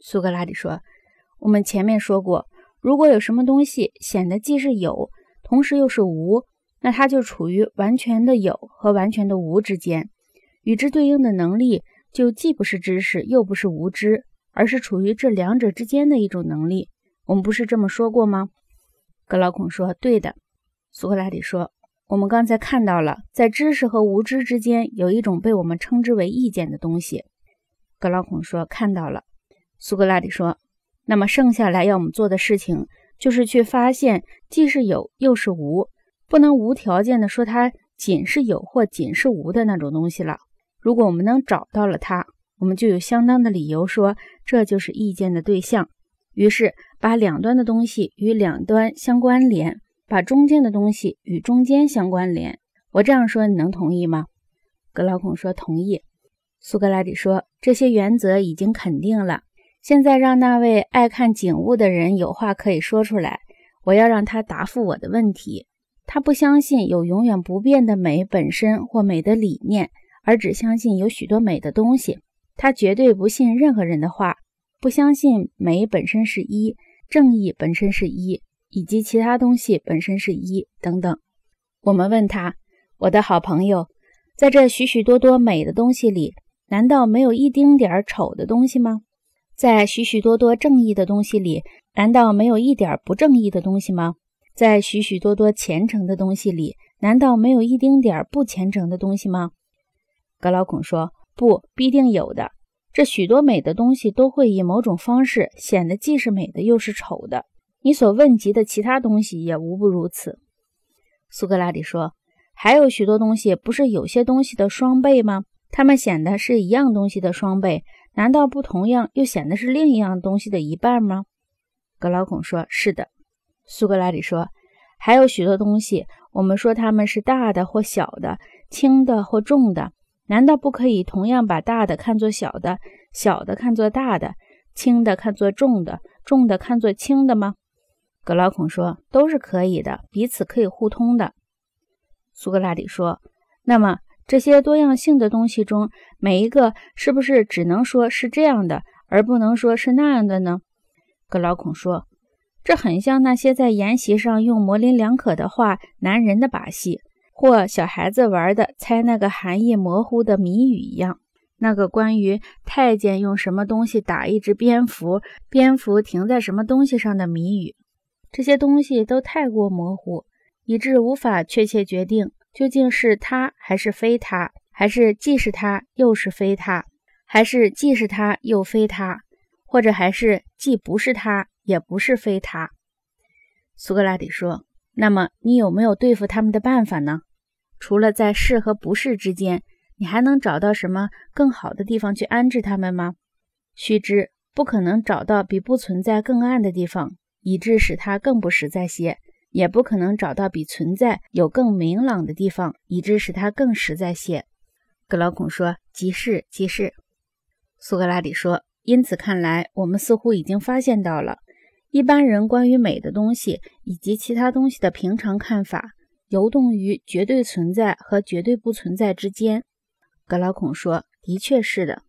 苏格拉底说：“我们前面说过，如果有什么东西显得既是有，同时又是无，那它就处于完全的有和完全的无之间。与之对应的能力，就既不是知识，又不是无知，而是处于这两者之间的一种能力。我们不是这么说过吗？”格老孔说：“对的。”苏格拉底说：“我们刚才看到了，在知识和无知之间有一种被我们称之为意见的东西。”格老孔说：“看到了。”苏格拉底说：“那么剩下来要我们做的事情，就是去发现既是有又是无，不能无条件的说它仅是有或仅是无的那种东西了。如果我们能找到了它，我们就有相当的理由说这就是意见的对象。于是把两端的东西与两端相关联，把中间的东西与中间相关联。我这样说，你能同意吗？”格劳孔说：“同意。”苏格拉底说：“这些原则已经肯定了。”现在让那位爱看景物的人有话可以说出来，我要让他答复我的问题。他不相信有永远不变的美本身或美的理念，而只相信有许多美的东西。他绝对不信任何人的话，不相信美本身是一，正义本身是一，以及其他东西本身是一等等。我们问他：“我的好朋友，在这许许多多美的东西里，难道没有一丁点儿丑的东西吗？”在许许多多正义的东西里，难道没有一点不正义的东西吗？在许许多多虔诚的东西里，难道没有一丁点不虔诚的东西吗？格劳孔说：“不，必定有的。这许多美的东西都会以某种方式显得既是美的又是丑的。你所问及的其他东西也无不如此。”苏格拉底说：“还有许多东西不是有些东西的双倍吗？它们显得是一样东西的双倍。”难道不同样又显得是另一样东西的一半吗？格劳孔说：“是的。”苏格拉底说：“还有许多东西，我们说它们是大的或小的，轻的或重的，难道不可以同样把大的看作小的，小的看作大的，轻的看作重的，重的看作轻的吗？”格劳孔说：“都是可以的，彼此可以互通的。”苏格拉底说：“那么？”这些多样性的东西中，每一个是不是只能说是这样的，而不能说是那样的呢？格劳孔说：“这很像那些在研习上用模棱两可的话男人的把戏，或小孩子玩的猜那个含义模糊的谜语一样。那个关于太监用什么东西打一只蝙蝠，蝙蝠停在什么东西上的谜语，这些东西都太过模糊，以致无法确切决定。”究竟是他还是非他？还是既是他又是非他？还是既是他又非他？或者还是既不是他也不是非他？苏格拉底说：“那么你有没有对付他们的办法呢？除了在是和不是之间，你还能找到什么更好的地方去安置他们吗？须知不可能找到比不存在更暗的地方，以致使它更不实在些。”也不可能找到比存在有更明朗的地方，以致使它更实在些。格劳孔说：“即是，即是。”苏格拉底说：“因此看来，我们似乎已经发现到了一般人关于美的东西以及其他东西的平常看法，游动于绝对存在和绝对不存在之间。”格劳孔说：“的确是的。”